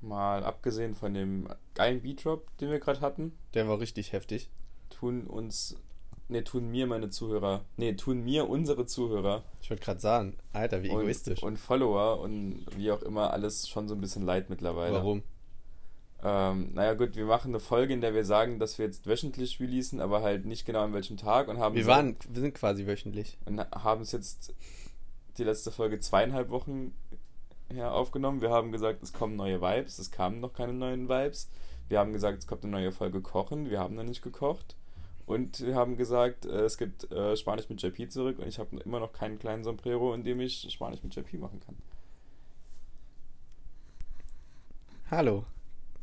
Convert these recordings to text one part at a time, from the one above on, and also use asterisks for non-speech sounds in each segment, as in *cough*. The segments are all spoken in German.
Mal abgesehen von dem geilen Beat-Drop, den wir gerade hatten, Der war richtig heftig. tun uns, ne, tun mir meine Zuhörer, ne, tun mir unsere Zuhörer Ich wollte gerade sagen, Alter, wie egoistisch. und, und Follower und wie auch immer alles schon so ein bisschen leid mittlerweile. Warum? Ähm, naja gut, wir machen eine Folge, in der wir sagen, dass wir jetzt wöchentlich releasen, aber halt nicht genau an welchem Tag und haben Wir so- waren, wir sind quasi wöchentlich. und haben es jetzt die letzte Folge zweieinhalb Wochen her aufgenommen. Wir haben gesagt, es kommen neue Vibes, es kamen noch keine neuen Vibes. Wir haben gesagt, es kommt eine neue Folge Kochen, wir haben noch nicht gekocht. Und wir haben gesagt, äh, es gibt äh, Spanisch mit JP zurück und ich habe immer noch keinen kleinen Sombrero, in dem ich Spanisch mit JP machen kann. Hallo.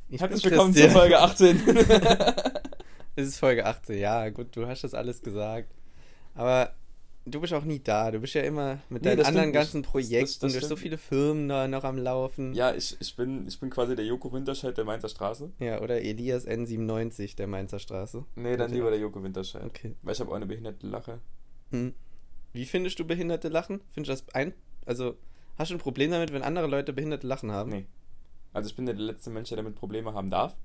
Ich Herzlich willkommen zur Christian. Folge 18. *laughs* Es ist Folge 18, ja, gut, du hast das alles gesagt. Aber du bist auch nie da. Du bist ja immer mit Nee, deinen anderen stimmt ganzen Projekten, das- das du hast so viele Firmen da noch am Laufen. ja, ich, ich, bin, ich bin quasi der Joko Winterscheid der Mainzer Straße. Ja, oder Elias N97 der Mainzer Straße. Nee, dann lieber der Joko Winterscheid. Okay. Weil ich habe auch eine behinderte Lache. Hm. Wie findest du behinderte Lachen? Findest du das ein. Also, hast du ein Problem damit, wenn andere Leute behinderte Lachen haben? Nee. Also ich bin der letzte Mensch, der damit Probleme haben darf.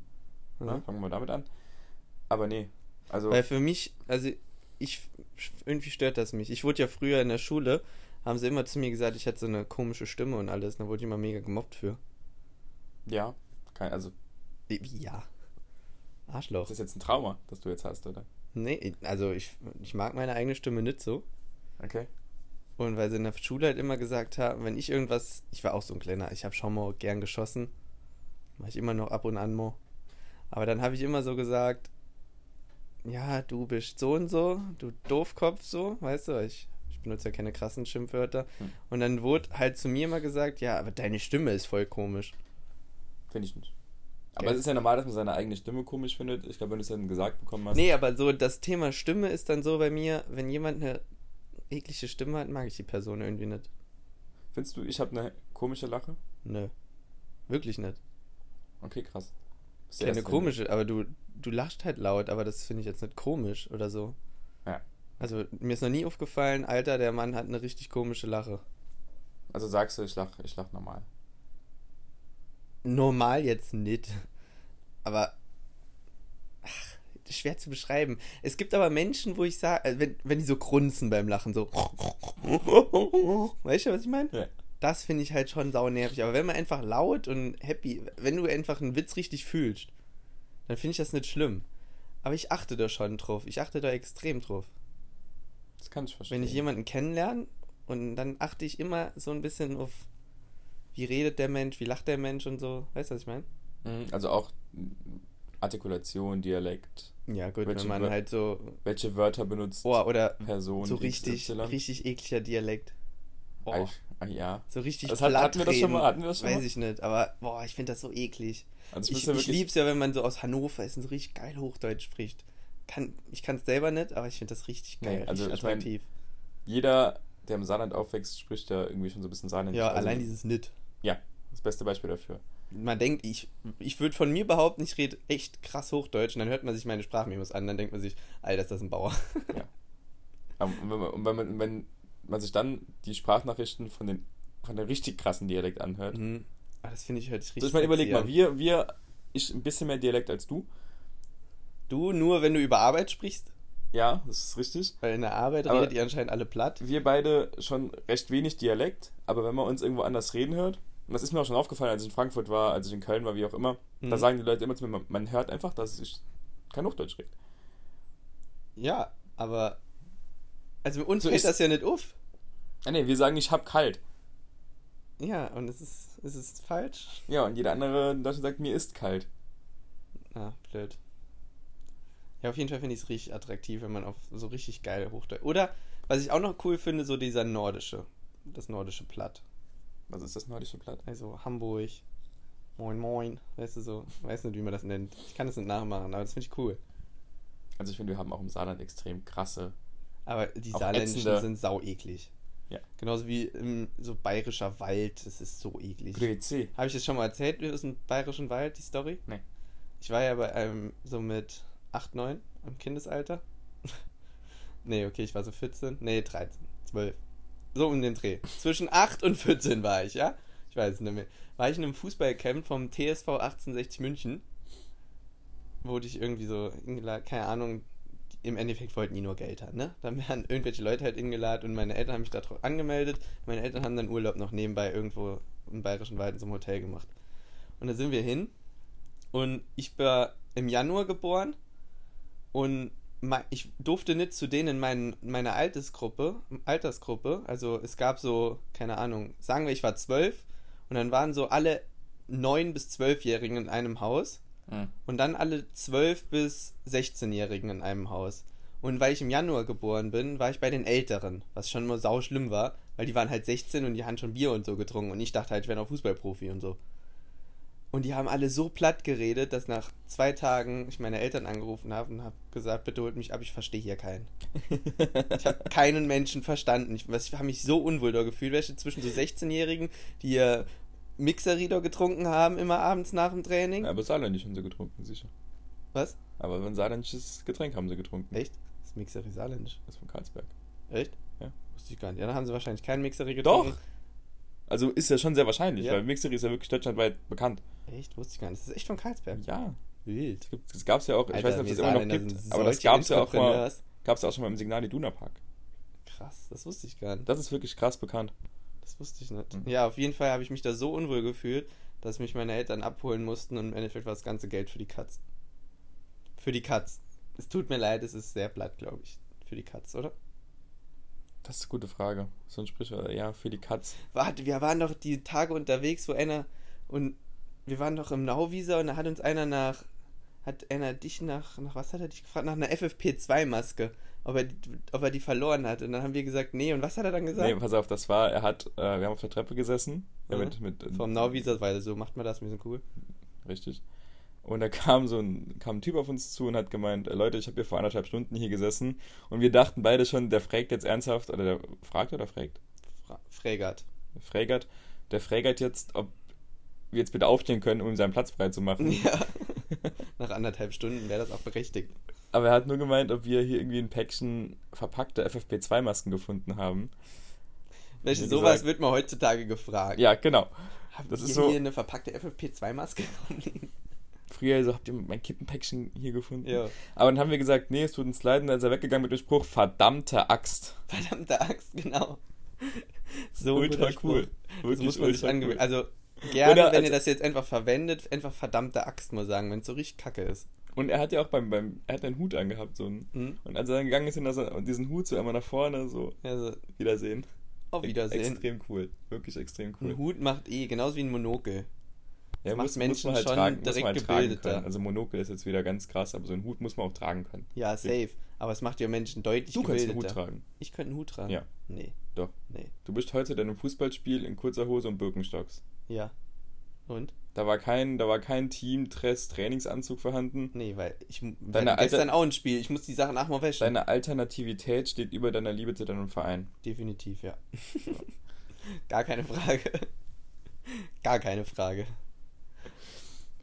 Ja. Ja, fangen wir damit an. Aber nee. Also, Weil für mich, also ich, irgendwie stört das mich. Ich wurde ja früher in der Schule, haben sie immer zu mir gesagt, ich hätte so eine komische Stimme und alles. Da wurde ich immer mega gemobbt für. ja. Kein, also, ja. Arschloch. das ist jetzt ein Trauma, das du jetzt hast, oder? Nee, also ich, ich mag meine eigene Stimme nicht so. Okay. Und weil sie in der Schule halt immer gesagt haben, wenn ich irgendwas, ich war auch so ein kleiner, ich habe schon mal gern geschossen. Mach ich immer noch ab und an mal. Aber dann habe ich immer so gesagt, ja, du bist so und so, du Doofkopf so, weißt du, ich, ich benutze ja keine krassen Schimpfwörter. Hm. Und dann wurde halt zu mir immer gesagt, ja, aber deine Stimme ist voll komisch. Finde ich nicht. Aber Okay. es ist ja normal, dass man seine eigene Stimme komisch findet. Ich glaube, wenn du es dann gesagt bekommen hast. Nee, aber so das Thema Stimme ist dann so bei mir, wenn jemand eine eklige Stimme hat, mag ich die Person irgendwie nicht. Findest du, ich habe eine komische Lache? Nö. Wirklich nicht. Okay, krass. Keine Erste, komische, aber du, du lachst halt laut, aber das finde ich jetzt nicht komisch oder so. Ja. Also mir ist noch nie aufgefallen, Alter, der Mann hat eine richtig komische Lache. Also sagst du, ich lach, ich lach normal. Normal jetzt nicht. Aber ach, schwer zu beschreiben. Es gibt aber Menschen, wo ich sage, wenn, wenn die so grunzen beim Lachen, so. *laughs* Weißt du, was ich meine? Ja. Das finde ich halt schon saunervig. Aber wenn man einfach laut und happy, wenn du einfach einen Witz richtig fühlst, dann finde ich das nicht schlimm. Aber ich achte da schon drauf. Ich achte da extrem drauf. Das kann ich verstehen. Wenn ich jemanden kennenlerne und dann achte ich immer so ein bisschen auf, wie redet der Mensch, wie lacht der Mensch und so. Weißt du, was ich meine? Mhm, Also auch Artikulation, Dialekt. Ja, gut, Welche wenn man Wör- halt so. Welche Wörter benutzt Oh, oder Person so richtig, richtig ekliger Dialekt. Ich, ah, ja. so richtig Das hat- platt hatten wir das schon mal? Hatten wir das schon Weiß mal? ich nicht, aber boah, ich finde das so eklig. Also Ich, ja ich lieb's ja, wenn man so aus Hannover ist und so richtig geil Hochdeutsch spricht. Kann, ich kann es selber nicht, aber ich finde das richtig Nee, geil, also richtig ich mein, attraktiv. Jeder, der im Saarland aufwächst, spricht ja irgendwie schon so ein bisschen Saarländisch. ja, Also, allein dieses Nit. Ja, das beste Beispiel dafür. Man denkt, ich, ich würde von mir behaupten, ich rede echt krass Hochdeutsch und dann hört man sich meine Sprachmemos an, dann denkt man sich, Alter, ist das ein Bauer. *laughs* Aber Und wenn wenn man, wenn man sich dann die Sprachnachrichten von den von der richtig krassen Dialekt anhört. Mhm. Aber das finde ich halt richtig Also ich meine, überleg mal, wir, wir, ich ein bisschen mehr Dialekt als du. Du nur, wenn du über Arbeit sprichst, Ja, das ist richtig. weil in der Arbeit Aber- redet ihr anscheinend alle platt. Wir beide schon recht wenig Dialekt, aber wenn man uns irgendwo anders reden hört, und das ist mir auch schon aufgefallen, als ich in Frankfurt war, als ich in Köln war, wie auch immer, da Mhm. sagen die Leute immer zu mir, man, hört einfach, dass ich kein Hochdeutsch rede. Ja, aber also uns So fällt ist- das ja nicht auf. Ah nee, wir sagen, ich hab kalt. Ja, und es ist, es ist falsch. Ja, und jeder andere in Deutschland sagt, mir ist kalt. Ah, blöd. Ja, auf jeden Fall finde ich es richtig attraktiv, wenn man auf so richtig geil Hochdeutsch. Oder, was ich auch noch cool finde, so dieser nordische. Das nordische Platt. Was ist das nordische Platt? Also Hamburg. Moin, moin. Weißt du so, weiß nicht, wie man das nennt. Ich kann das nicht nachmachen, aber das finde ich cool. Also ich finde, wir haben auch im Saarland extrem krasse. Aber die Saarländischen ätzende- sind sau eklig. Ja. Genauso wie im so bayerischer Wald, das ist so eklig. Grüezi. Habe ich das schon mal erzählt aus dem bayerischen Wald, die Story? Nee. Ich war ja bei einem so mit 8, 9 im Kindesalter. *laughs* nee, okay, ich war so 14. Nee, 13, 12. So um den Dreh. Zwischen 8 und 14 war ich, ja? Ich weiß es nicht mehr. war ich in einem Fußballcamp vom TSV 1860 München. Wurde ich irgendwie so, keine Ahnung, im Endeffekt wollten die nur Geld haben, ne? Dann werden irgendwelche Leute halt eingeladen und meine Eltern haben mich da angemeldet. Meine Eltern haben dann Urlaub noch nebenbei irgendwo im Bayerischen Wald in so einem Hotel gemacht. Und da sind wir hin und ich war im Januar geboren und ich durfte nicht zu denen in mein, meiner Altersgruppe, Altersgruppe, also es gab so, keine Ahnung, sagen wir, ich war zwölf und dann waren so alle neun bis zwölfjährigen in einem Haus mhm. und dann alle zwölf bis sechzehnjährigen in einem Haus. Und weil ich im Januar geboren bin, war ich bei den Älteren, was schon mal sau schlimm war, weil die waren halt 16 und die haben schon Bier und so getrunken und ich dachte halt, ich wäre noch Fußballprofi und so. Und die haben alle so platt geredet, dass nach zwei Tagen ich meine Eltern angerufen habe und habe gesagt, bitte holt mich ab, ich verstehe hier keinen. ich habe keinen Menschen verstanden. Ich, ich habe mich so unwohl da gefühlt, welche zwischen so 16-Jährigen, die ja Mixerido getrunken haben, immer abends nach dem Training. Ja, aber Saarländisch haben sie getrunken, sicher. Was? Aber ein saarländisches Getränk haben sie getrunken. Echt? Das ist Mixerie saarländisch. Das ist von Karlsberg. Echt? Ja. Wusste ich gar nicht. Ja, dann haben sie wahrscheinlich keinen Mixerie getrunken. Doch! Also ist ja schon sehr wahrscheinlich, ja. weil Mixerie ist ja wirklich deutschlandweit bekannt. Echt? Wusste ich gar nicht. Das ist echt von Karlsberg. Ja. Wild. Das gab es ja auch, Alter, ich weiß nicht, ob es immer noch gibt, aber das gab es ja auch mal, gab es auch schon mal im Signal Iduna Park. Krass, das wusste ich gar nicht. Das ist wirklich krass bekannt. Das wusste ich nicht. Mhm. Ja, auf jeden Fall habe ich mich da so unwohl gefühlt, dass mich meine Eltern abholen mussten und im Endeffekt war das ganze Geld für die Katz. Für die Katz. Es tut mir leid, es ist sehr platt, glaube ich. Für die Katz, oder? Das ist eine gute Frage. So ein Sprichwort, ja, für die Katz. Warte, wir waren doch die Tage unterwegs, wo einer und wir waren doch im Nauwieser und da hat uns einer nach, hat einer dich nach, nach was hat er dich gefragt? Nach einer FFP2-Maske, ob er, ob er die verloren hat. Und dann haben wir gesagt, nee, und was hat er dann gesagt? Nee, pass auf, das war, er hat, äh, wir haben auf der Treppe gesessen. Ja, mit, mit, Vom Nauwieser, weil so macht man das, wir sind cool. Richtig. Und da kam so ein, kam ein Typ auf uns zu und hat gemeint, äh, Leute, ich habe hier vor anderthalb Stunden hier gesessen und wir dachten beide schon, der fragt jetzt ernsthaft, oder der fragt oder fragt? Fra Frägert. Frägert. Der fragert jetzt, ob wir jetzt bitte aufstehen können, um ihm seinen Platz frei zu machen. *laughs* Ja. *laughs* Nach anderthalb Stunden wäre das auch berechtigt. Aber er hat nur gemeint, ob wir hier irgendwie ein Päckchen verpackte FFP2-Masken gefunden haben. Welche sowas gesagt, wird man heutzutage gefragt. Ja, genau. Haben das ist so, hier eine verpackte FFP2-Maske *laughs* Früher so, habt ihr mein Kippenpäckchen hier gefunden? Ja. Aber dann haben wir gesagt, nee, es tut uns leid, und dann ist er weggegangen mit dem Spruch, verdammte Axt. Verdammte Axt, genau. So ultra cool. Wirklich das muss man sich angewöhnen. Cool. Also Gerne, Oder, wenn also, ihr das jetzt einfach verwendet, einfach verdammte Axt mal sagen, wenn es so richtig kacke ist. Und er hat ja auch beim, beim er hat einen Hut angehabt, so einen, mhm. Und als er dann gegangen ist, und diesen Hut so einmal nach vorne, so, ja, so. Wiedersehen. Auf Wiedersehen. Extrem cool. Wirklich extrem cool. Ein Hut macht eh, genauso wie ein Monokel. Ja, macht muss, Menschen muss halt schon tragen, direkt halt gebildeter. Also Monokel ist jetzt wieder ganz krass, aber so einen Hut muss man auch tragen können. Ja, safe. Aber es macht ja Menschen deutlich du gebildeter. Du kannst einen Hut tragen. Ich könnte einen Hut tragen? Ja. Nee. Doch. Nee. Du bist heute in einem Fußballspiel in kurzer Hose und Birkenstocks. Ja. Und? Da war kein, da war kein Team-Tress Trainingsanzug vorhanden. Nee, weil ich deine gestern auch ein Spiel, ich muss die Sachen nachher waschen. Deine Alternativität steht über deiner Liebe zu deinem Verein. Definitiv, ja. *laughs* Gar keine Frage. Gar keine Frage.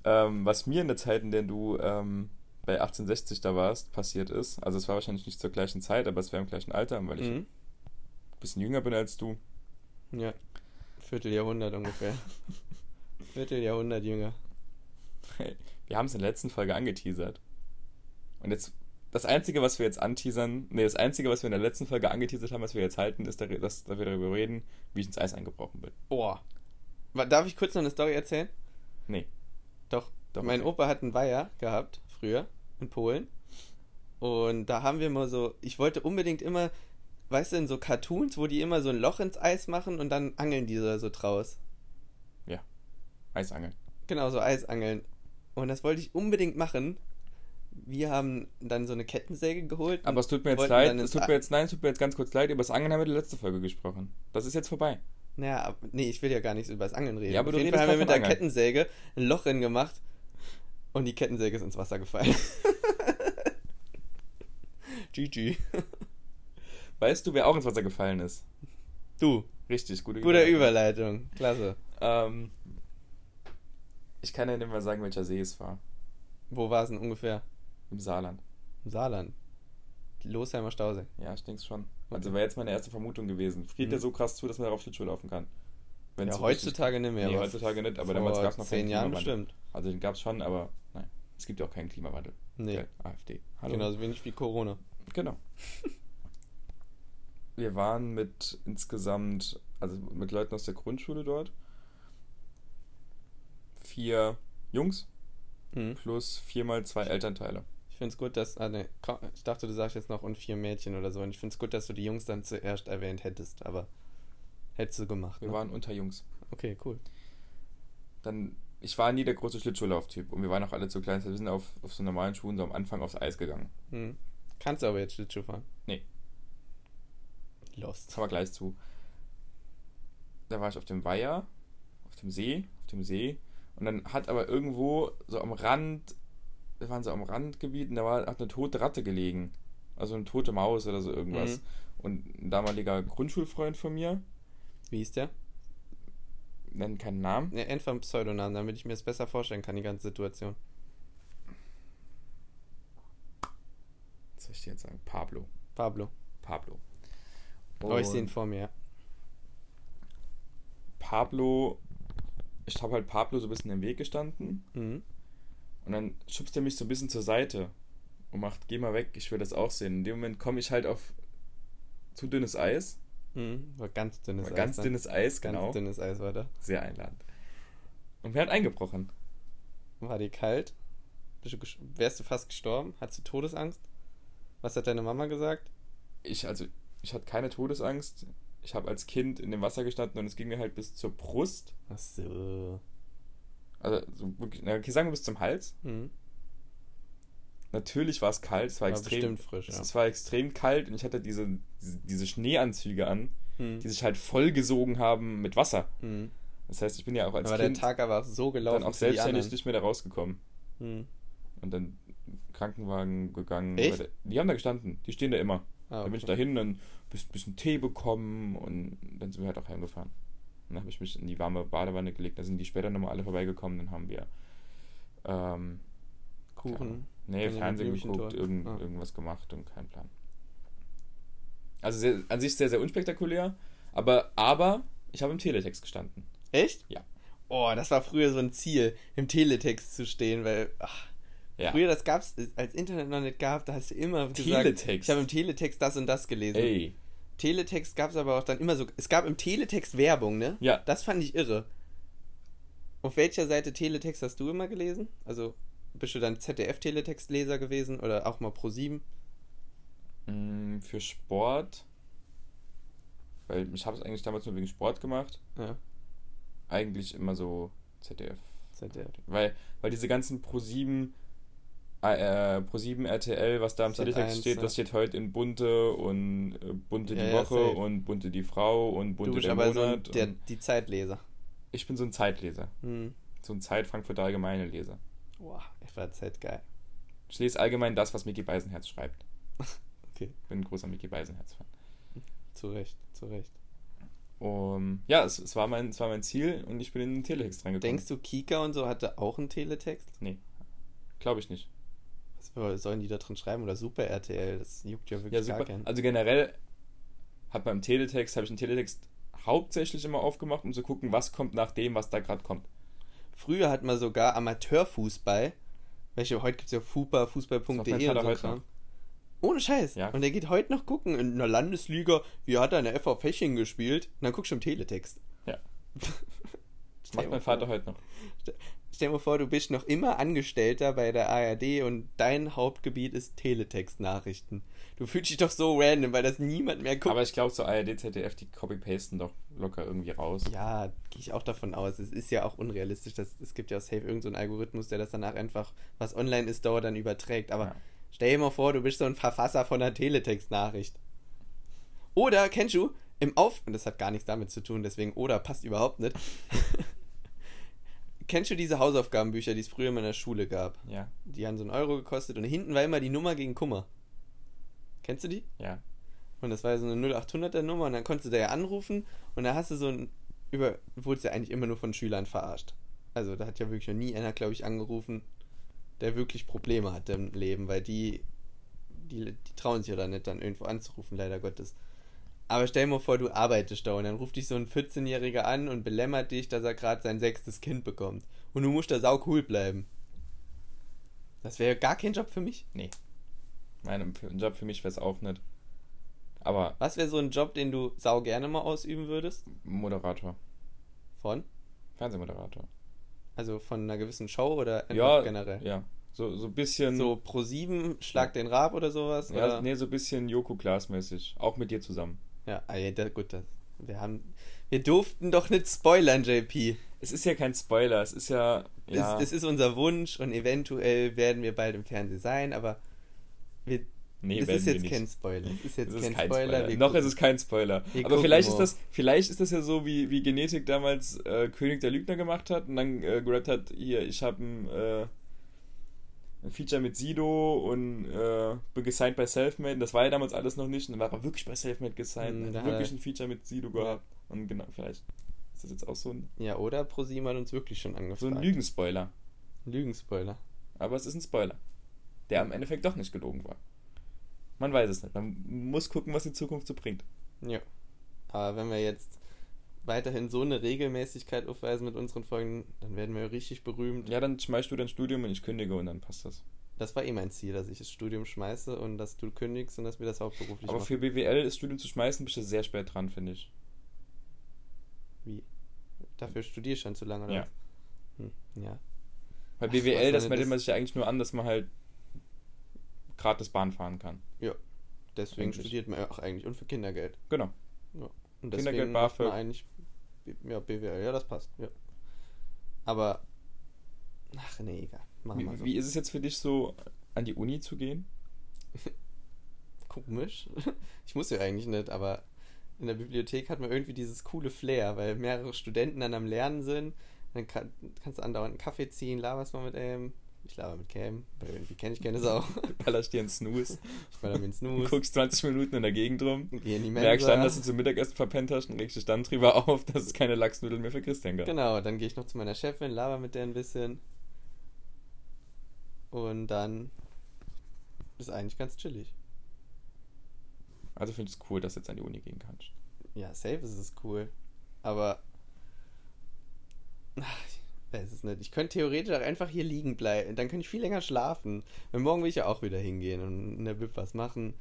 Ähm, was mir in der Zeit, in der du ähm, bei 1860 da warst, passiert ist, also es war wahrscheinlich nicht zur gleichen Zeit, aber es war im gleichen Alter, weil ich mhm. ein bisschen jünger bin als du. Ja, Vierteljahrhundert ungefähr. *laughs* Vierteljahrhundert jünger. Wir haben es in der letzten Folge angeteasert. Und jetzt, das Einzige, was wir jetzt anteasern, nee, das Einzige, was wir in der letzten Folge angeteasert haben, was wir jetzt halten, ist, dass, dass wir darüber reden, wie ich ins Eis eingebrochen bin. Boah. Darf ich kurz noch eine Story erzählen? Nee. Doch. Doch mein okay. Opa hat einen Weiher gehabt, früher, in Polen. Und da haben wir mal so, ich wollte unbedingt immer, weißt du, in so Cartoons, wo die immer so ein Loch ins Eis machen und dann angeln die so draus. Eisangeln. Genau, so Eisangeln. Und das wollte ich unbedingt machen. Wir haben dann so eine Kettensäge geholt. Aber es tut mir jetzt leid, es tut mir jetzt, nein, es tut mir jetzt ganz kurz leid, über das Angeln haben wir die letzte Folge gesprochen. Das ist jetzt vorbei. Naja, nee, ich will ja gar nicht über das Angeln reden. Ja, aber Auf du jeden Fall haben wir mit der Angeln. Kettensäge ein Loch drin gemacht und die Kettensäge ist ins Wasser gefallen. *laughs* GG. Weißt du, wer auch ins Wasser gefallen ist? Du. Richtig, gute Überleitung. Gute Überleitung. Klasse. Ähm, ich kann ja nicht mal sagen, welcher See es war. Wo war es denn ungefähr? Im Saarland. Im Saarland? Losheimer Stausee. Ja, ich denke schon. Okay. Also wäre jetzt meine erste Vermutung gewesen. Friert mhm. der so krass zu, dass man darauf Schlittschuh laufen kann? Wenn's Ja, so heutzutage nicht mehr. Nee, heutzutage nicht, aber damals gab's noch keinen zehn Jahren bestimmt. Also den gab es schon, aber nein, es gibt ja auch keinen Klimawandel. Nee, Gell, AfD. Hallo. genauso wenig wie Corona. Genau. *laughs* Wir waren mit insgesamt, also mit Leuten aus der Grundschule dort. Vier Jungs Mhm. plus viermal zwei Elternteile. Ich finde es gut, dass. Ah, nee, ich dachte, du sagst jetzt noch und vier Mädchen oder so. Und ich finde es gut, dass du die Jungs dann zuerst erwähnt hättest, aber hättest du gemacht. Wir ne? waren unter Jungs. Okay, cool. Dann, ich war nie der große Schlittschuhlauftyp und wir waren auch alle zu klein. Wir sind auf, auf so normalen Schuhen so am Anfang aufs Eis gegangen. Mhm. Kannst du aber jetzt Schlittschuh fahren? Nee. Lost. Kommen wir gleich zu. Da war ich auf dem Weiher, auf dem See, auf dem See. Und dann hat aber irgendwo so am Rand, wir waren so am Randgebiet und da war, hat eine tote Ratte gelegen. Also eine tote Maus oder so irgendwas. Mhm. Und ein damaliger Grundschulfreund von mir, Wie ist der? nennt keinen Namen, Ne, einfach ein Pseudonamen, damit ich mir das besser vorstellen kann, die ganze Situation. was soll ich dir jetzt sagen? Pablo. Pablo. Pablo. Oh, ich sehe ihn vor mir. Pablo, ich habe halt Pablo so ein bisschen im Weg gestanden. Mhm. Und dann schubst er mich so ein bisschen zur Seite und macht, geh mal weg, ich will das auch sehen. In dem Moment komme ich halt auf zu dünnes Eis. Mhm. War ganz dünnes War Eis. ganz dann. dünnes Eis, Ganz genau. dünnes Eis war da. Sehr einladend. Und wer hat eingebrochen? War dir kalt? Bist du wärst du fast gestorben? Hattest du Todesangst? Was hat deine Mama gesagt? Ich, also, ich hatte keine Todesangst. Ich habe als Kind in dem Wasser gestanden und es ging mir halt bis zur Brust. Ach so. Also, so okay, sagen wir bis zum Hals. Mhm. Natürlich war es kalt, es war, War extrem. frisch, es, ja. es war extrem kalt und ich hatte diese, diese, diese Schneeanzüge an, Mhm. die sich halt vollgesogen haben mit Wasser. Mhm. Das heißt, ich bin ja auch als Aber der Kind Tag aber so gelaufen. dann auch selbstständig nicht mehr da rausgekommen. Mhm. Und dann Krankenwagen gegangen. Echt? der- Die haben da gestanden, die stehen da immer. Ah, Dann bin ich okay. dahin, dann ein bisschen Tee bekommen und dann sind wir halt auch heimgefahren. Dann habe ich mich in die warme Badewanne gelegt. Da sind die später nochmal alle vorbeigekommen. Dann haben wir ähm, Kuchen. nee, Benjamin Fernsehen geguckt, irgend, Ah. irgendwas gemacht und kein Plan. Also sehr, an sich sehr, sehr unspektakulär. Aber, aber ich habe im Teletext gestanden. Echt? Ja. Oh, das war früher so ein Ziel, im Teletext zu stehen, weil ach, Ja. früher das gab's, als Internet noch nicht gab, da hast du immer gesagt, Teletext. ich habe im Teletext das und das gelesen. Ey. Teletext gab's aber auch dann immer so, es gab im Teletext Werbung, ne? Ja. Das fand ich irre. Auf welcher Seite Teletext hast du immer gelesen? Also bist du dann ZDF-Teletextleser gewesen oder auch mal Pro7? Mm, Für Sport. Weil ich habe es eigentlich damals nur wegen Sport gemacht. Ja, Eigentlich immer so ZDF. ZDF. Weil, weil diese ganzen Pro7, äh, Pro7 RTL, was da im Z1, Teletext steht, ja. das steht heute in Bunte und äh, Bunte Ja, die ja, Woche safe. und Bunte die Frau und Du Bunte bist der aber so Monat. ein, der, die Zeitleser. ich bin so ein Zeitleser. Hm. So ein Zeit-Frankfurter Allgemeine Leser. Boah, ich war Z geil. Ich lese allgemein das, was Mickey Beisenherz schreibt. *laughs* Okay, Bin ein großer Mickey Beisenherz-Fan. zu Recht, zu Recht. Um, ja, es, es, war mein, es war mein Ziel und ich bin in den Teletext reingekommen. Denkst du, Kika und so hatte auch einen Teletext? Glaube ich nicht. Was sollen die da drin schreiben? Oder Super RTL? Das juckt ja Ja, wirklich gar super. keinen. Also generell hat beim Teletext, habe ich einen Teletext hauptsächlich immer aufgemacht, um zu gucken, was kommt nach dem, was da gerade kommt. Früher hat man sogar Amateurfußball. Welche, heute gibt es ja fupa, Das fußball.de und so heute noch. Ohne Scheiß. Ja. Und der geht heute noch gucken in einer Landesliga, wie hat er in der FV Feching gespielt? Und dann guckst du im Teletext. Ja. *laughs* Stell Macht mein Vater heute noch. *laughs* Stell dir mal vor, du bist noch immer Angestellter bei der ARD und dein Hauptgebiet ist Teletext-Nachrichten. Du fühlst dich doch so random, weil das niemand mehr guckt. Aber ich glaube, so ARD, ZDF, die copy-pasten doch locker irgendwie raus. Ja, gehe ich auch davon aus. Es ist ja auch unrealistisch. Dass, es gibt ja auch safe irgendeinen so einen Algorithmus, der das danach einfach, was online ist, dauert dann überträgt. Aber Ja. stell dir mal vor, du bist so ein Verfasser von einer Teletext-Nachricht. Oder, kennst du, im Auf... Und das hat gar nichts damit zu tun, deswegen oder passt überhaupt nicht. *laughs* kennst du diese Hausaufgabenbücher, die es früher in der Schule gab? Ja, Die haben so einen Euro gekostet und hinten war immer die Nummer gegen Kummer. Kennst du die? ja. Und das war ja so eine 0800er Nummer und dann konntest du da ja anrufen und da hast du so ein, über, wurdest ja eigentlich immer nur von Schülern verarscht. Also da hat ja wirklich noch nie einer, glaube ich, angerufen, der wirklich Probleme hat im Leben, weil die, die, die trauen sich ja da nicht dann irgendwo anzurufen, leider Gottes. Aber stell dir mal vor, du arbeitest da und dann ruft dich so ein 14-Jähriger an und belämmert dich, dass er gerade sein sechstes Kind bekommt. Und du musst da sau cool bleiben. Das wäre gar kein Job für mich. Nee. Nein, ein Job für mich wäre es auch nicht. Aber Was wäre so ein Job, den du sau gerne mal ausüben würdest? Moderator. Von? Fernsehmoderator. Also von einer gewissen Show oder Ja, generell? ja. So, so ein bisschen. So Pro 7, Schlag den Rab oder sowas? ja, oder? nee, so ein bisschen Joko Klaas-mäßig. Auch mit dir zusammen. Ja, ah, gut, das, wir haben. Wir durften doch nicht spoilern, JP. Es ist ja kein Spoiler, es ist ja. ja Es, es ist unser Wunsch und eventuell werden wir bald im Fernsehen sein, aber wir, nee, es ist jetzt nicht. kein Spoiler. Es ist jetzt ist kein, kein Spoiler. Spoiler. Noch ist es kein Spoiler. Wir Aber vielleicht ist, das, vielleicht ist das ja so, wie, wie Genetik damals äh, König der Lügner gemacht hat und dann äh, gerappt hat, hier, ich habe ein, äh, ein Feature mit Sido und äh, bin gesigned bei Selfmade. Das war ja damals alles noch nicht. Und dann war er wirklich bei Selfmade gesigned. Hm, da hat wirklich ein Feature mit Sido gehabt. Und genau, vielleicht ist das jetzt auch so ein, Ja, oder Pro 7 hat uns wirklich schon angefragt. so ein Lügenspoiler. Lügenspoiler. Aber es ist ein Spoiler, der am Endeffekt doch nicht gelogen war. Man weiß es nicht. Man muss gucken, was die Zukunft so bringt. Ja. Aber wenn wir jetzt weiterhin so eine Regelmäßigkeit aufweisen mit unseren Folgen, dann werden wir ja richtig berühmt. Ja, dann schmeißt du dein Studium und ich kündige und dann passt das. Das war eh mein Ziel, dass ich das Studium schmeiße und dass du kündigst und dass wir das hauptberuflich Aber machen. für BWL das Studium zu schmeißen, bist du sehr spät dran, finde ich. Wie? Dafür studierst du schon zu lange, oder? Ja. Hm, ja. Bei Ach, BWL, was das meldet man sich ja eigentlich nur an, dass man halt gratis Bahn fahren kann. Deswegen Eigentlich. studiert man ja auch eigentlich und für Kindergeld. Genau. Und Kindergeld, BAföG. eigentlich ja, BWL, ja, das passt. Ja. Aber ach nee, egal. Wie, so. wie ist es jetzt für dich so, an die Uni zu gehen? *laughs* Komisch. Ich muss ja eigentlich nicht, aber in der Bibliothek hat man irgendwie dieses coole Flair, weil mehrere Studenten dann am Lernen sind. Dann kann, kannst du andauernd einen Kaffee ziehen, laberst mal mit einem. Ich laber mit Cam, weil irgendwie kenne ich keine Sau. Du ballerst dir einen Snooze, Ich baller mir du Snooze, guckst 20 Minuten in der Gegend rum, geh in die merkst dann, Mensa. dass du zum Mittagessen verpennt hast und regst dich dann drüber *laughs* auf, dass es keine Lachsnudeln mehr für Christian gab. Genau, dann gehe ich noch zu meiner Chefin, laber mit der ein bisschen. Und dann ist eigentlich ganz chillig. Also finde ich es cool, dass du jetzt an die Uni gehen kannst. Ja, safe ist es cool. Aber. Ach, weiß es nicht. Ich könnte theoretisch auch einfach hier liegen bleiben. Dann könnte ich viel länger schlafen. Weil morgen will ich ja auch wieder hingehen und in der Bib was machen.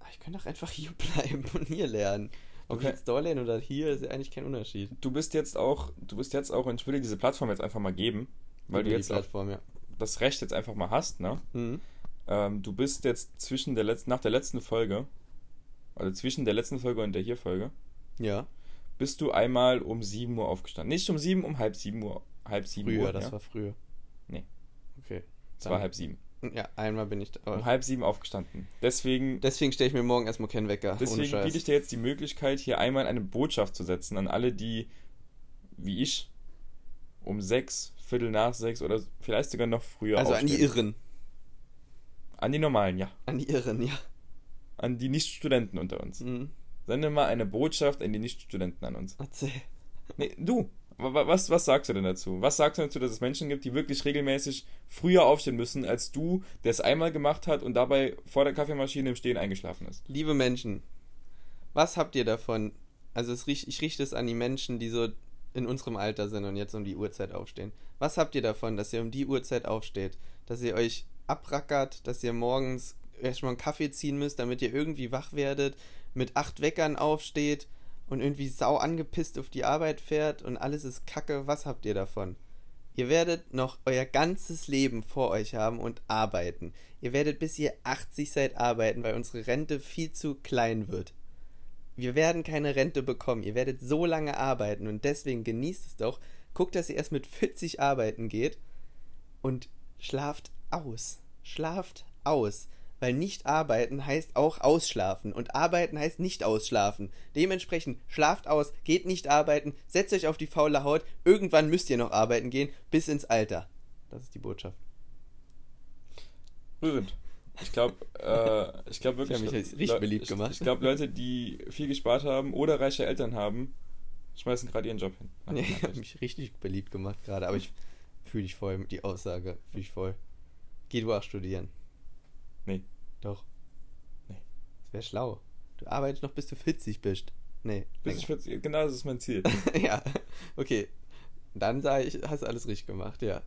Aber ich könnte auch einfach hier *laughs* bleiben und hier lernen. Ob Okay. ich jetzt lerne oder hier, ist ja eigentlich kein Unterschied. Du bist jetzt auch, du bist jetzt auch, und ich würde dir diese Plattform jetzt einfach mal geben, weil Über du jetzt auch Plattform, ja. das Recht jetzt einfach mal hast, ne? Mhm. Ähm, du bist jetzt zwischen der letzten, nach der letzten Folge, also zwischen der letzten Folge und der hier Folge, Ja, bist du einmal um 7 Uhr aufgestanden. Nicht um 7, um halb 7 Uhr. Halb 7 früher, Uhr. das ja? war früher. Nee. Okay. Es war halb 7. Ja, einmal bin ich da. Um halb 7 aufgestanden. Deswegen, Deswegen stelle ich mir morgen erstmal keinen Wecker. deswegen biete ich dir jetzt die Möglichkeit, hier einmal eine Botschaft zu setzen an alle, die, wie ich, um 6, Viertel nach 6 oder vielleicht sogar noch früher also an die. Irren. An die Normalen, ja. An die Irren, ja. An die Nicht-Studenten unter uns. Mhm. Sende mal eine Botschaft an die Nicht-Studenten an uns. Erzähl. Nee, du, wa- wa- was, was sagst du denn dazu? Was sagst du dazu, dass es Menschen gibt, die wirklich regelmäßig früher aufstehen müssen, als du, der es einmal gemacht hat und dabei vor der Kaffeemaschine im Stehen eingeschlafen ist? Liebe Menschen, was habt ihr davon? Also es ich richte es an die Menschen, die so in unserem Alter sind und jetzt um die Uhrzeit aufstehen. Was habt ihr davon, dass ihr um die Uhrzeit aufsteht? Dass ihr euch abrackert, dass ihr morgens erstmal einen Kaffee ziehen müsst, damit ihr irgendwie wach werdet, mit acht Weckern aufsteht und irgendwie sau angepisst auf die Arbeit fährt und alles ist kacke. Was habt ihr davon? Ihr werdet noch euer ganzes Leben vor euch haben und arbeiten. Ihr werdet bis ihr 80 seid arbeiten, weil unsere Rente viel zu klein wird. Wir werden keine Rente bekommen. Ihr werdet so lange arbeiten und deswegen genießt es doch. Guckt, dass ihr erst mit 40 arbeiten geht und schlaft aus. Schlaft aus. Weil nicht arbeiten heißt auch ausschlafen und arbeiten heißt nicht ausschlafen. Dementsprechend schlaft aus, geht nicht arbeiten, setzt euch auf die faule Haut. Irgendwann müsst ihr noch arbeiten gehen, bis ins Alter. Das ist die Botschaft. Rührend. Ich glaube, äh, ich glaube wirklich. Ich mich jetzt richtig beliebt ich, gemacht. Ich glaube, Leute, die viel gespart haben oder reiche Eltern haben, schmeißen gerade ihren Job hin. *laughs* Nein, ich habe mich richtig beliebt gemacht gerade, aber ich fühle dich voll, die Aussage fühle ich voll. Geh du auch studieren. Nee. Doch. Nee. Das wäre schlau. Du arbeitest noch bis du 40 bist. Nee. Bis ich 40, genau, das ist mein Ziel. *laughs* ja, okay. Dann sage ich, hast du alles richtig gemacht, ja.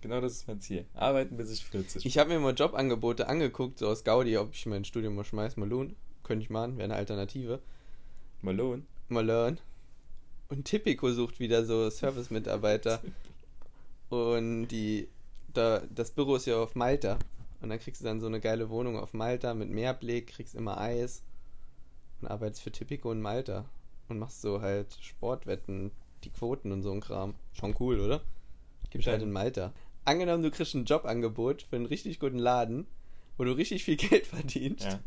Genau das ist mein Ziel. Arbeiten bis ich 40 Ich habe mir mal Jobangebote angeguckt, so aus Gaudi, ob ich mein Studium mal schmeiß, mal lohn. Könnte ich machen, wäre eine Alternative. Malone? Mal learn. Und Tipico sucht wieder so Service-Mitarbeiter. *laughs* Und die, da, das Büro ist ja auf Malta. Und dann kriegst du dann so eine geile Wohnung auf Malta mit Meerblick, kriegst immer Eis und arbeitest für Tipico in Malta. Und machst so halt Sportwetten, die Quoten und so ein Kram. Schon cool, oder? Gibt's halt in Malta. Angenommen, du kriegst ein Jobangebot für einen richtig guten Laden, wo du richtig viel *laughs* Geld verdienst. Ja.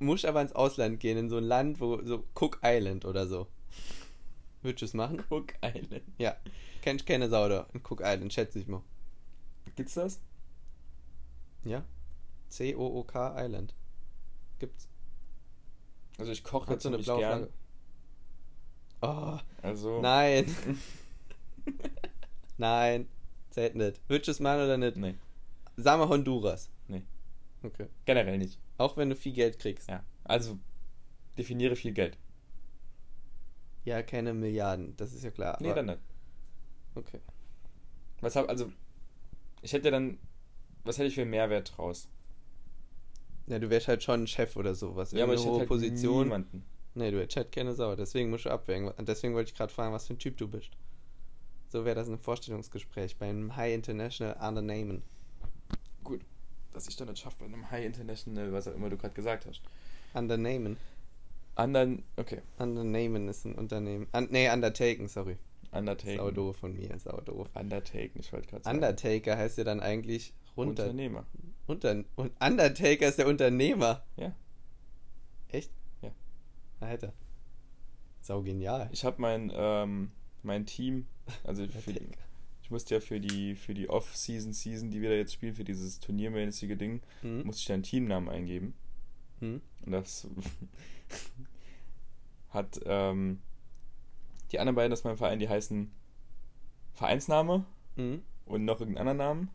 Musst aber ins Ausland gehen, in so ein Land, wo so Cook Island oder so. Würdest du es machen? Cook Island. Ja. Kennst keine Sau da in Cook Island, schätze ich mal. Gibt's das? Ja. C-O-O-K Island. Gibt's. Also ich koche jetzt so eine blaue gern. Flagge. Oh, Also. nein. *laughs* nein. Zählt nicht. Würdest du es machen oder nicht? Nee. Sag mal Honduras. Nee. Okay. Generell nicht. Auch wenn du viel Geld kriegst. Ja. Also definiere viel Geld. Ja, keine Milliarden, das ist ja klar. Nee, dann nicht. Okay. Was hab, also. Ich hätte dann. Was hätte ich für einen Mehrwert draus? Ja, du wärst halt schon ein Chef oder sowas. Ja, aber ich hätte halt Position. niemanden. Nee, du hättest halt keine Sau. Deswegen musst du abwägen. Und deswegen wollte ich gerade fragen, was für ein Typ du bist. So wäre das ein Vorstellungsgespräch bei einem High International Unternehmen. Gut. Dass ich dann nicht schaffe bei einem High International, was auch immer du gerade gesagt hast. Unternehmen. Anderen. Okay. Unternehmen ist ein Unternehmen. Un nee, Undertaken, sorry. Undertaken. Sau doof von mir, sau doof. Undertaken, ich wollte gerade sagen. Undertaker heißt ja dann eigentlich runter. Unternehmer. Unter und Undertaker ist der Unternehmer. Ja. Echt? Ja. Alter. Sau genial. Ich habe mein, ähm, mein Team, also für ich musste ja für die, für die Off-Season, Season, die wir da jetzt spielen, für dieses turniermäßige Ding, Hm? musste ich da einen Teamnamen eingeben. Hm? Und das *laughs* hat ähm, die anderen beiden aus meinem Verein, die heißen Vereinsname Hm? und noch irgendeinen anderen Namen.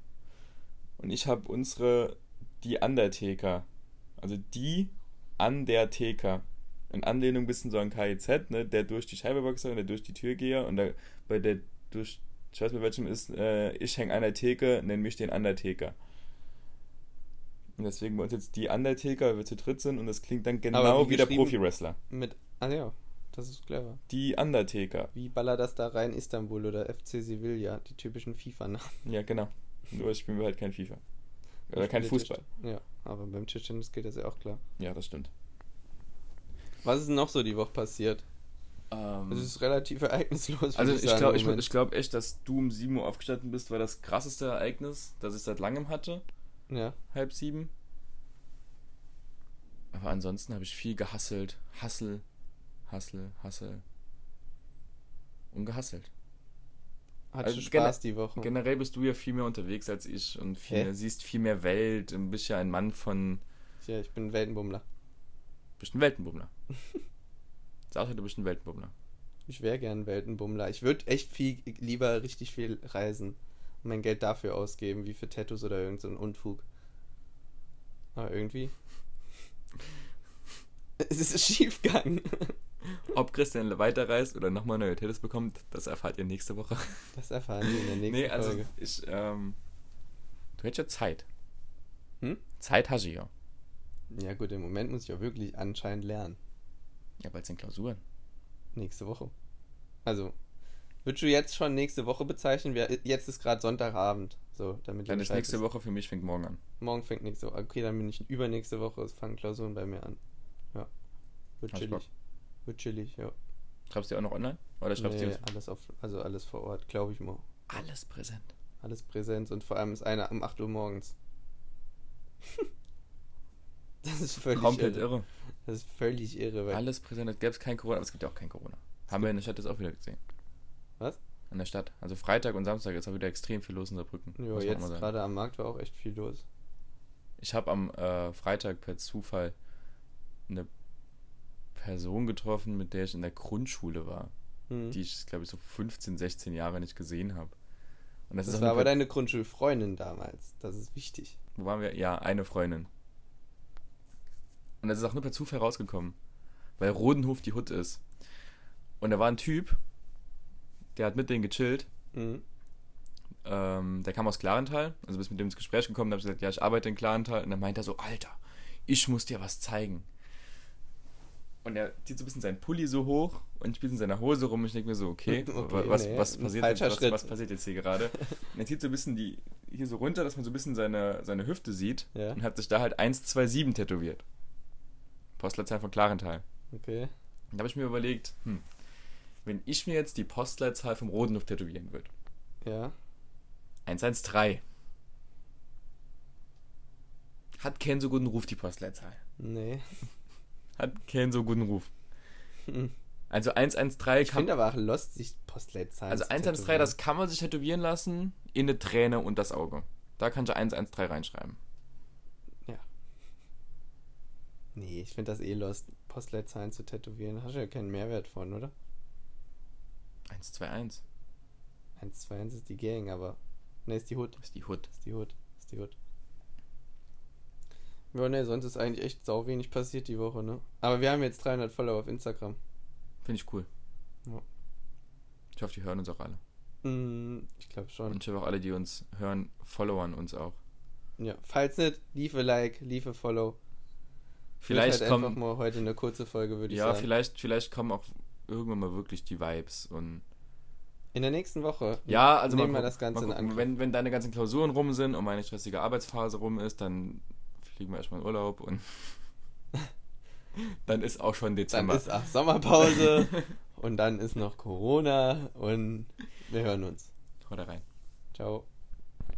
Und ich habe unsere, die Undertaker. Also die Undertaker. In Anlehnung ein bisschen so an KIZ, ne? Der durch die Scheibe und der durch die Tür gehe. Und der, bei der durch, ich weiß nicht welchem ist, äh, ich hänge an der Theke, nenn mich den Undertaker. Und deswegen bei uns jetzt die Undertaker, weil wir zu dritt sind und das klingt dann genau wie wie der? Profi-Wrestler. Mit. Ah ja, das ist clever. Die Undertaker. Wie ballert das da rein Istanbul oder FC Sevilla? Die typischen FIFA-Namen. Ja, genau. Nur spielen wir halt kein FIFA. Oder kein Fußball. Tisch- Ja, aber beim Tischtennis geht das ja auch klar. Ja, das stimmt. Was ist noch so die Woche passiert? Es ist relativ ereignislos. Ähm, also ich sagen, glaube ich, ich glaub echt, dass du um 7 Uhr aufgestanden bist, war das krasseste Ereignis, das ich seit langem hatte. Ja. Halb sieben. Aber ansonsten habe ich viel gehasselt. Hassel, Hassel, Hassel. Und gehasselt. Hattest Also Spaß die Woche? Generell bist du ja viel mehr unterwegs als ich und viel Hä? mehr, siehst viel mehr Welt und bist ja ein Mann von. Ja, ich bin ein Weltenbummler. bist ein Weltenbummler. *laughs* Sag dir, du bist ein Weltenbummler. Ich wäre gern ein Weltenbummler. Ich würde echt viel lieber richtig viel reisen und mein Geld dafür ausgeben, wie für Tattoos oder irgend so ein Unfug. Aber irgendwie. *laughs* *laughs* Es ist schief gegangen. *laughs* Ob Christian weiterreist oder nochmal neue Tattoos bekommt, das erfahrt ihr nächste Woche. *laughs* Das erfahren wir in der nächsten nee, also Folge. ich, ähm, du hättest ja Zeit. Hm? Zeit hast du ja. Ja gut, im Moment muss ich auch wirklich anscheinend lernen. Ja, bald sind Klausuren. Nächste Woche. Also, würdest du jetzt schon nächste Woche bezeichnen? Wir, jetzt ist gerade Sonntagabend. So, damit Dann ist nächste. Woche für mich fängt morgen an. Morgen fängt nächste Woche. Okay, dann bin ich übernächste Woche. Es fangen Klausuren bei mir an. Ja. Wird Hast chillig. Wird chillig, ja. Schreibst du auch noch online? Oder schreibst Nee, du alles auf, also alles vor Ort, glaube ich mal. alles präsent? Alles Präsenz und vor allem ist einer um 8 Uhr morgens. *laughs* das ist völlig Komplett irre. irre. Das ist völlig irre, Alles präsent. Es gäbe es kein Corona, aber es gibt ja auch kein Corona. Haben wir in der Stadt jetzt auch wieder gesehen. Was? In der Stadt. Also Freitag und Samstag ist auch wieder extrem viel los in Saarbrücken. ja, jetzt gerade am Markt war auch echt viel los. Ich habe am äh, Freitag per Zufall eine Person getroffen, mit der ich in der Grundschule war, Hm. die ich, glaube ich, so 15, 16 Jahre nicht gesehen habe. Und das, das war aber deine Grundschulfreundin damals. Das ist wichtig. Wo waren wir? Ja, eine Freundin. Und das ist auch nur per Zufall rausgekommen. Weil Rodenhof die Hut ist. Und da war ein Typ, der hat mit denen gechillt. Mhm. Ähm, der kam aus Klarental. Also bist mit dem ins Gespräch gekommen. Da hab ich gesagt, ja, ich arbeite in Klarental. Und dann meint er so, Alter, ich muss dir was zeigen. Und er zieht so ein bisschen seinen Pulli so hoch und ich bin in seiner Hose rum und ich denke mir so, okay, *laughs* Okay, was, nee, was, passiert jetzt, was, was passiert jetzt hier gerade? Und er zieht so ein bisschen die hier so runter, dass man so ein bisschen seine, seine Hüfte sieht Ja. und hat sich da halt 127 tätowiert. Postleitzahl von Klarental. Okay. Und da habe ich mir überlegt, hm, wenn ich mir jetzt die Postleitzahl vom Rodenhof tätowieren würde, Ja. 113, hat keinen so guten Ruf, die Postleitzahl. Nee. Hat keinen so guten Ruf. Hm. Also 113 Ich kann finde aber auch Lost, sich Postleitzahlen Also zu 113, tätowieren. das kann man sich tätowieren lassen in eine Träne und das Auge. Da kannst du 113 reinschreiben. Nee, ich finde das eh Lost, Postleitzahlen zu tätowieren. Hast du ja keinen Mehrwert von, oder? 121 1, 2, 1 ist die Gang, aber. Ne, ist die Hut. ist die Hut. Ist die Hut. Ist die Hut. Ja, ne, sonst ist eigentlich echt sau wenig passiert die Woche, ne? Aber wir haben jetzt 300 Follower auf Instagram. Finde ich cool. Ja. Ich hoffe, die hören uns auch alle. Hm, ich glaube schon. Und ich hoffe auch alle, die uns hören, followern uns auch. Ja, falls nicht, liefe Like, liefe Follow. Vielleicht halt einfach kommen, mal heute eine kurze Folge, würde ich ja, sagen. vielleicht, vielleicht kommen auch irgendwann mal wirklich die Vibes und In der nächsten Woche. ja, also nehmen wir das Ganze mal in gucken. Angriff. Wenn, wenn deine ganzen Klausuren rum sind und meine stressige Arbeitsphase rum ist, dann fliegen wir erstmal in Urlaub und *laughs* dann ist auch schon Dann Dezember. ist auch Sommerpause *laughs* und dann ist noch Corona und wir hören uns. Hau da rein. Ciao.